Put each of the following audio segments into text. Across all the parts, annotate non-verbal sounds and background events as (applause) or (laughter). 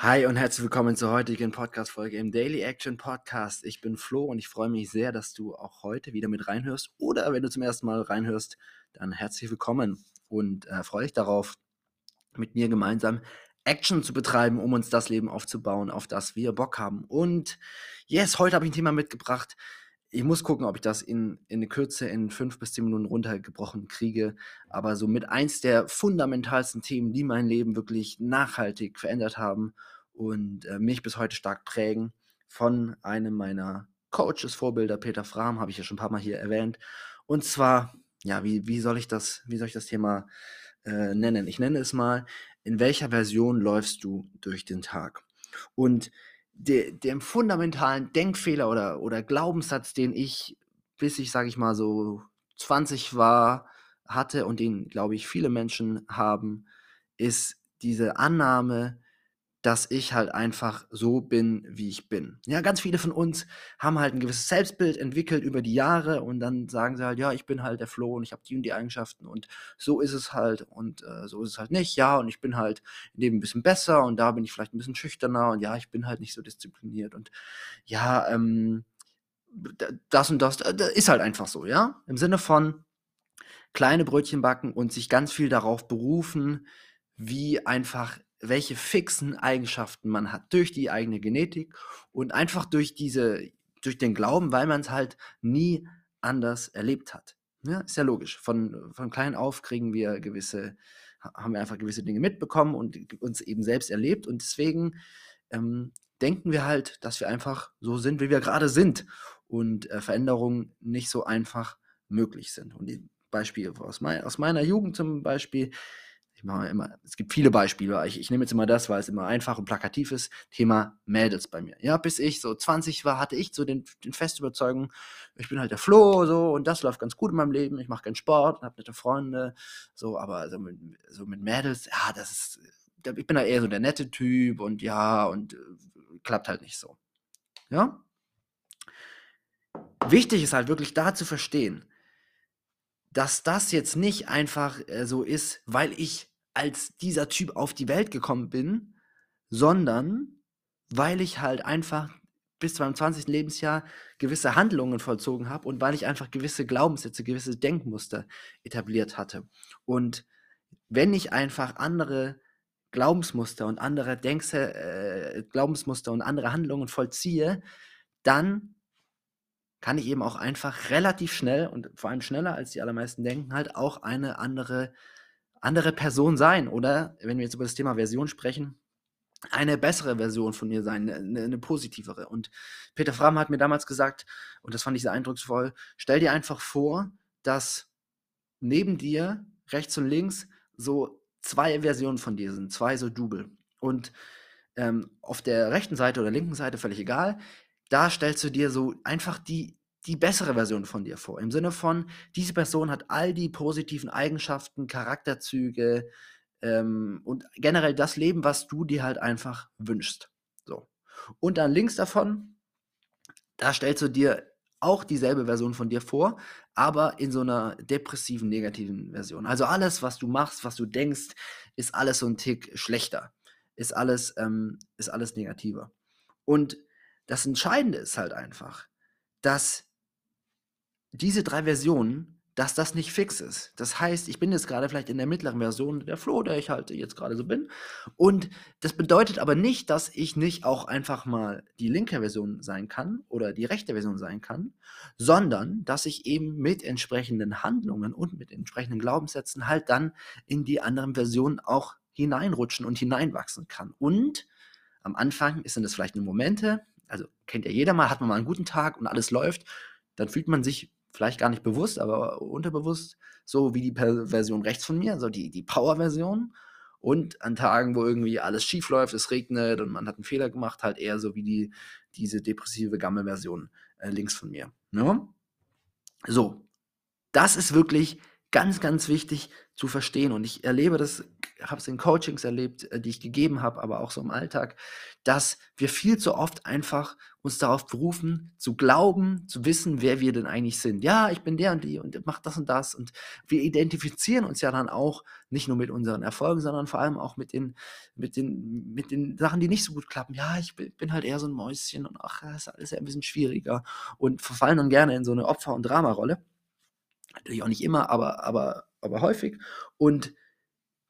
Hi und herzlich willkommen zur heutigen Podcast-Folge im Daily Action Podcast. Ich bin Flo und ich freue mich sehr, dass du auch heute wieder mit reinhörst. Oder wenn du zum ersten Mal reinhörst, dann herzlich willkommen und äh, freue dich darauf, mit mir gemeinsam Action zu betreiben, um uns das Leben aufzubauen, auf das wir Bock haben. Und yes, heute habe ich ein Thema mitgebracht. Ich muss gucken, ob ich das in, in der Kürze in fünf bis zehn Minuten runtergebrochen kriege. Aber so mit eins der fundamentalsten Themen, die mein Leben wirklich nachhaltig verändert haben und äh, mich bis heute stark prägen, von einem meiner Coaches, Vorbilder, Peter Frahm, habe ich ja schon ein paar Mal hier erwähnt. Und zwar, ja, wie, wie soll ich das, wie soll ich das Thema äh, nennen? Ich nenne es mal, in welcher Version läufst du durch den Tag? Und de, dem fundamentalen Denkfehler oder, oder Glaubenssatz, den ich, bis ich, sage ich mal, so 20 war, hatte und den, glaube ich, viele Menschen haben, ist diese Annahme, dass ich halt einfach so bin, wie ich bin. Ja, ganz viele von uns haben halt ein gewisses Selbstbild entwickelt über die Jahre und dann sagen sie halt, ja, ich bin halt der Flo und ich habe die und die Eigenschaften und so ist es halt und äh, so ist es halt nicht. Ja, und ich bin halt in dem ein bisschen besser und da bin ich vielleicht ein bisschen schüchterner und ja, ich bin halt nicht so diszipliniert und ja, ähm, das und das, das ist halt einfach so, ja. Im Sinne von kleine Brötchen backen und sich ganz viel darauf berufen, wie einfach welche fixen Eigenschaften man hat durch die eigene Genetik und einfach durch diese, durch den Glauben, weil man es halt nie anders erlebt hat. Ja, ist ja logisch. Von, von klein auf kriegen wir gewisse, haben wir einfach gewisse Dinge mitbekommen und uns eben selbst erlebt und deswegen ähm, denken wir halt, dass wir einfach so sind, wie wir gerade sind und äh, Veränderungen nicht so einfach möglich sind. Und die Beispiele aus, mein, aus meiner Jugend zum Beispiel, mache immer, es gibt viele Beispiele, ich, ich nehme jetzt immer das, weil es immer einfach und plakativ ist, Thema Mädels bei mir. Ja, bis ich so 20 war, hatte ich so den, den feste Überzeugung, ich bin halt der Flo, so, und das läuft ganz gut in meinem Leben, ich mache keinen Sport, habe nette Freunde, so, aber so mit, so mit Mädels, ja, das ist, ich bin da eher so der nette Typ und ja, und äh, klappt halt nicht so. Ja? Wichtig ist halt wirklich da zu verstehen, dass das jetzt nicht einfach äh, so ist, weil ich als dieser Typ auf die Welt gekommen bin, sondern weil ich halt einfach bis zu meinem 20. Lebensjahr gewisse Handlungen vollzogen habe und weil ich einfach gewisse Glaubenssätze, gewisse Denkmuster etabliert hatte. Und wenn ich einfach andere Glaubensmuster und andere Denkse, äh, Glaubensmuster und andere Handlungen vollziehe, dann kann ich eben auch einfach relativ schnell und vor allem schneller als die allermeisten denken, halt auch eine andere, andere Person sein. Oder wenn wir jetzt über das Thema Version sprechen, eine bessere Version von mir sein, eine, eine positivere. Und Peter Fram hat mir damals gesagt, und das fand ich sehr eindrucksvoll, stell dir einfach vor, dass neben dir, rechts und links, so zwei Versionen von dir sind, zwei so Double. Und ähm, auf der rechten Seite oder linken Seite, völlig egal, da stellst du dir so einfach die, die bessere Version von dir vor. Im Sinne von, diese Person hat all die positiven Eigenschaften, Charakterzüge ähm, und generell das Leben, was du dir halt einfach wünschst. So. Und dann links davon, da stellst du dir auch dieselbe Version von dir vor, aber in so einer depressiven, negativen Version. Also alles, was du machst, was du denkst, ist alles so ein Tick schlechter. Ist alles, ähm, ist alles negativer. Und das Entscheidende ist halt einfach, dass diese drei Versionen, dass das nicht fix ist. Das heißt, ich bin jetzt gerade vielleicht in der mittleren Version der Flow, der ich halt jetzt gerade so bin. Und das bedeutet aber nicht, dass ich nicht auch einfach mal die linke Version sein kann oder die rechte Version sein kann, sondern dass ich eben mit entsprechenden Handlungen und mit entsprechenden Glaubenssätzen halt dann in die anderen Versionen auch hineinrutschen und hineinwachsen kann. Und am Anfang sind es vielleicht nur Momente, also kennt ja jeder mal, hat man mal einen guten Tag und alles läuft, dann fühlt man sich vielleicht gar nicht bewusst, aber unterbewusst so wie die Version rechts von mir, also die, die Power-Version. Und an Tagen, wo irgendwie alles schief läuft, es regnet und man hat einen Fehler gemacht, halt eher so wie die, diese depressive Gammel-Version äh, links von mir. Ne? So, das ist wirklich ganz, ganz wichtig zu verstehen. Und ich erlebe das, habe es in Coachings erlebt, äh, die ich gegeben habe, aber auch so im Alltag, dass wir viel zu oft einfach uns darauf berufen, zu glauben, zu wissen, wer wir denn eigentlich sind. Ja, ich bin der und die und mach das und das. Und wir identifizieren uns ja dann auch nicht nur mit unseren Erfolgen, sondern vor allem auch mit den, mit den, mit den Sachen, die nicht so gut klappen. Ja, ich bin halt eher so ein Mäuschen und ach, das ist alles ja ein bisschen schwieriger und verfallen dann gerne in so eine Opfer- und Dramarolle. Natürlich auch nicht immer, aber, aber, aber häufig. Und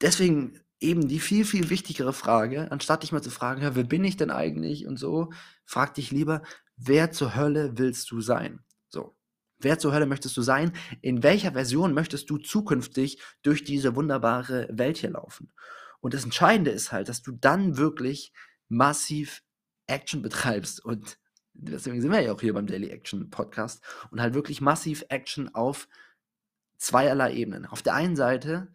deswegen eben die viel, viel wichtigere Frage, anstatt dich mal zu fragen, ja, wer bin ich denn eigentlich und so, frag dich lieber, wer zur Hölle willst du sein? So. Wer zur Hölle möchtest du sein? In welcher Version möchtest du zukünftig durch diese wunderbare Welt hier laufen? Und das Entscheidende ist halt, dass du dann wirklich massiv Action betreibst und deswegen sind wir ja auch hier beim Daily Action Podcast und halt wirklich massiv Action auf zweierlei Ebenen. Auf der einen Seite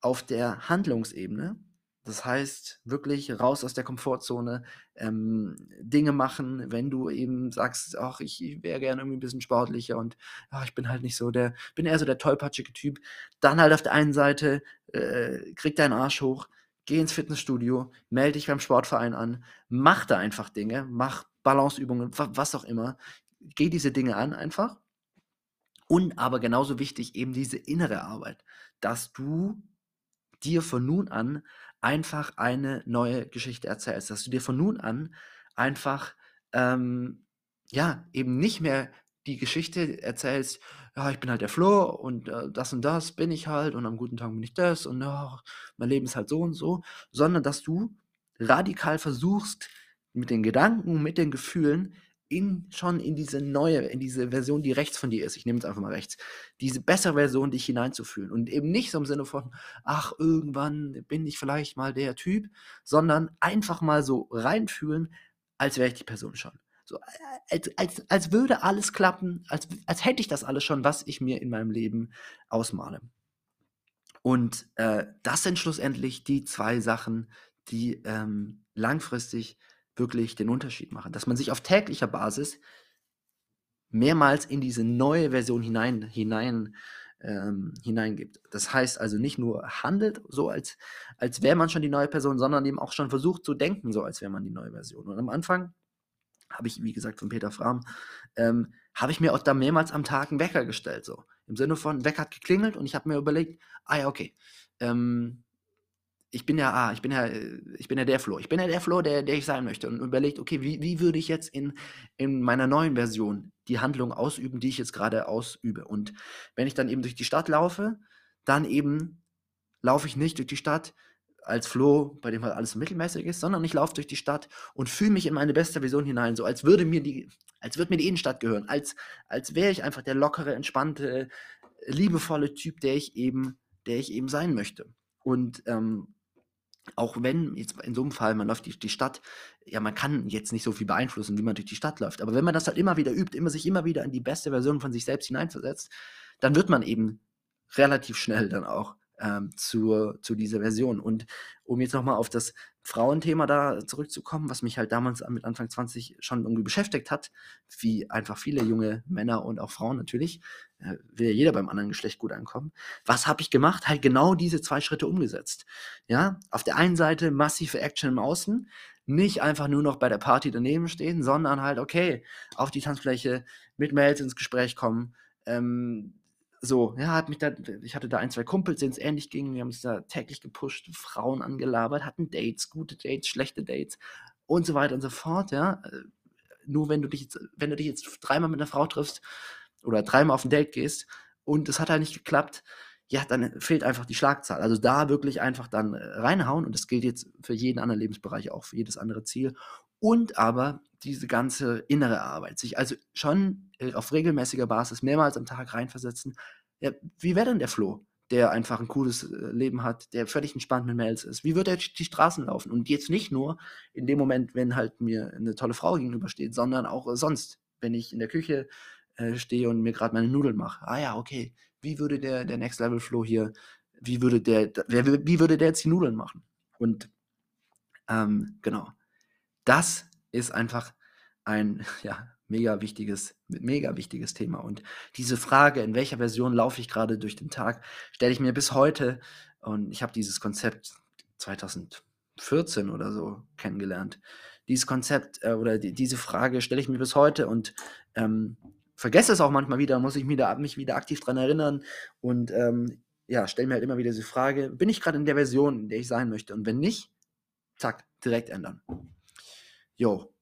auf der Handlungsebene, das heißt wirklich raus aus der Komfortzone, ähm, Dinge machen, wenn du eben sagst, ach, ich, ich wäre gerne irgendwie ein bisschen sportlicher und ach, ich bin halt nicht so der, bin eher so der tollpatschige Typ. Dann halt auf der einen Seite, äh, krieg deinen Arsch hoch, geh ins Fitnessstudio, melde dich beim Sportverein an, mach da einfach Dinge, mach Balanceübungen, was auch immer. Geh diese Dinge an einfach und aber genauso wichtig eben diese innere Arbeit, dass du dir von nun an einfach eine neue Geschichte erzählst, dass du dir von nun an einfach ähm, ja eben nicht mehr die Geschichte erzählst, ja, ich bin halt der Flo und äh, das und das bin ich halt und am guten Tag bin ich das und oh, mein Leben ist halt so und so, sondern dass du radikal versuchst, mit den Gedanken, mit den Gefühlen in, schon in diese neue, in diese Version, die rechts von dir ist, ich nehme jetzt einfach mal rechts, diese bessere Version dich hineinzufühlen. Und eben nicht so im Sinne von, ach, irgendwann bin ich vielleicht mal der Typ, sondern einfach mal so reinfühlen, als wäre ich die Person schon. So, äh, als, als, als würde alles klappen, als, als hätte ich das alles schon, was ich mir in meinem Leben ausmale. Und äh, das sind schlussendlich die zwei Sachen, die ähm, langfristig wirklich den Unterschied machen. Dass man sich auf täglicher Basis mehrmals in diese neue Version hinein, hinein, ähm, hineingibt. Das heißt also nicht nur handelt so, als, als wäre man schon die neue Person, sondern eben auch schon versucht zu denken, so als wäre man die neue Version. Und am Anfang habe ich, wie gesagt, von Peter Fram, ähm, habe ich mir auch da mehrmals am Tag einen Wecker gestellt. So. Im Sinne von, Wecker hat geklingelt und ich habe mir überlegt, ah ja, okay, ähm, ich bin ja, ah, ich bin ja, ich bin ja der Flo. Ich bin ja der Flo, der, der ich sein möchte. Und überlegt, okay, wie, wie würde ich jetzt in, in meiner neuen Version die Handlung ausüben, die ich jetzt gerade ausübe. Und wenn ich dann eben durch die Stadt laufe, dann eben laufe ich nicht durch die Stadt als Flo, bei dem halt alles mittelmäßig ist, sondern ich laufe durch die Stadt und fühle mich in meine beste Version hinein, so als würde mir die, als würde mir die Innenstadt gehören, als, als wäre ich einfach der lockere, entspannte, liebevolle Typ, der ich eben, der ich eben sein möchte. Und ähm, auch wenn jetzt in so einem Fall, man läuft durch die Stadt, ja, man kann jetzt nicht so viel beeinflussen, wie man durch die Stadt läuft. Aber wenn man das halt immer wieder übt, immer sich immer wieder in die beste Version von sich selbst hineinversetzt, dann wird man eben relativ schnell dann auch ähm, zur, zu dieser Version. Und um jetzt nochmal auf das Frauenthema da zurückzukommen, was mich halt damals mit Anfang 20 schon irgendwie beschäftigt hat, wie einfach viele junge Männer und auch Frauen natürlich, äh, will ja jeder beim anderen Geschlecht gut ankommen. Was habe ich gemacht? Halt genau diese zwei Schritte umgesetzt. Ja, auf der einen Seite massive Action im Außen, nicht einfach nur noch bei der Party daneben stehen, sondern halt, okay, auf die Tanzfläche mit Mails ins Gespräch kommen, ähm, so, ja, hat mich da, ich hatte da ein, zwei Kumpels, denen es ähnlich ging. Wir haben uns da täglich gepusht, Frauen angelabert, hatten Dates, gute Dates, schlechte Dates und so weiter und so fort, ja. Nur wenn du dich jetzt, wenn du dich jetzt dreimal mit einer Frau triffst oder dreimal auf ein Date gehst und es hat halt nicht geklappt, ja, dann fehlt einfach die Schlagzahl. Also da wirklich einfach dann äh, reinhauen und das gilt jetzt für jeden anderen Lebensbereich auch, für jedes andere Ziel. Und aber diese ganze innere Arbeit, sich also schon äh, auf regelmäßiger Basis mehrmals am Tag reinversetzen. Ja, wie wäre denn der Flo, der einfach ein cooles äh, Leben hat, der völlig entspannt mit Mails ist? Wie würde er die Straßen laufen? Und jetzt nicht nur in dem Moment, wenn halt mir eine tolle Frau gegenübersteht, sondern auch sonst, wenn ich in der Küche äh, stehe und mir gerade meine Nudeln mache. Ah ja, okay. Wie würde der, der Next Level Flo hier, wie würde der, wer, wie würde der jetzt die Nudeln machen? Und ähm, genau. Das ist einfach ein (laughs) ja, Mega wichtiges, mega wichtiges Thema. Und diese Frage, in welcher Version laufe ich gerade durch den Tag, stelle ich mir bis heute. Und ich habe dieses Konzept 2014 oder so kennengelernt. Dieses Konzept äh, oder die, diese Frage stelle ich mir bis heute und ähm, vergesse es auch manchmal wieder, muss ich mich, da, mich wieder aktiv daran erinnern und ähm, ja, stelle mir halt immer wieder diese Frage, bin ich gerade in der Version, in der ich sein möchte? Und wenn nicht, zack, direkt ändern. Jo,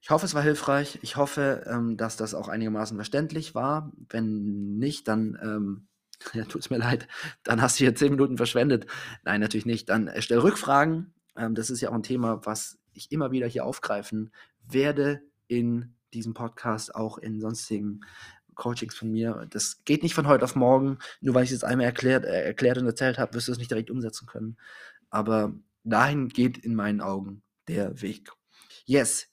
ich hoffe, es war hilfreich. Ich hoffe, ähm, dass das auch einigermaßen verständlich war. Wenn nicht, dann ähm, (laughs) ja, tut es mir leid, dann hast du hier zehn Minuten verschwendet. Nein, natürlich nicht. Dann äh, stell Rückfragen. Ähm, das ist ja auch ein Thema, was ich immer wieder hier aufgreifen werde in diesem Podcast, auch in sonstigen Coachings von mir. Das geht nicht von heute auf morgen. Nur weil ich es einmal erklärt, äh, erklärt und erzählt habe, wirst du es nicht direkt umsetzen können. Aber dahin geht in meinen Augen der Weg. Yes.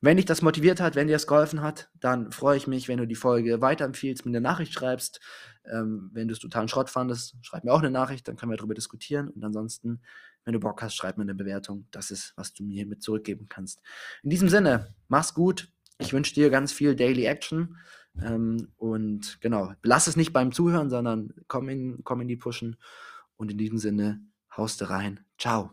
Wenn dich das motiviert hat, wenn dir das geholfen hat, dann freue ich mich, wenn du die Folge weiterempfiehlst, mir eine Nachricht schreibst. Ähm, wenn du es totalen Schrott fandest, schreib mir auch eine Nachricht, dann können wir darüber diskutieren. Und ansonsten, wenn du Bock hast, schreib mir eine Bewertung. Das ist, was du mir mit zurückgeben kannst. In diesem Sinne, mach's gut. Ich wünsche dir ganz viel Daily Action. Ähm, und genau, lass es nicht beim Zuhören, sondern komm in, komm in die Pushen. Und in diesem Sinne, haust rein. Ciao.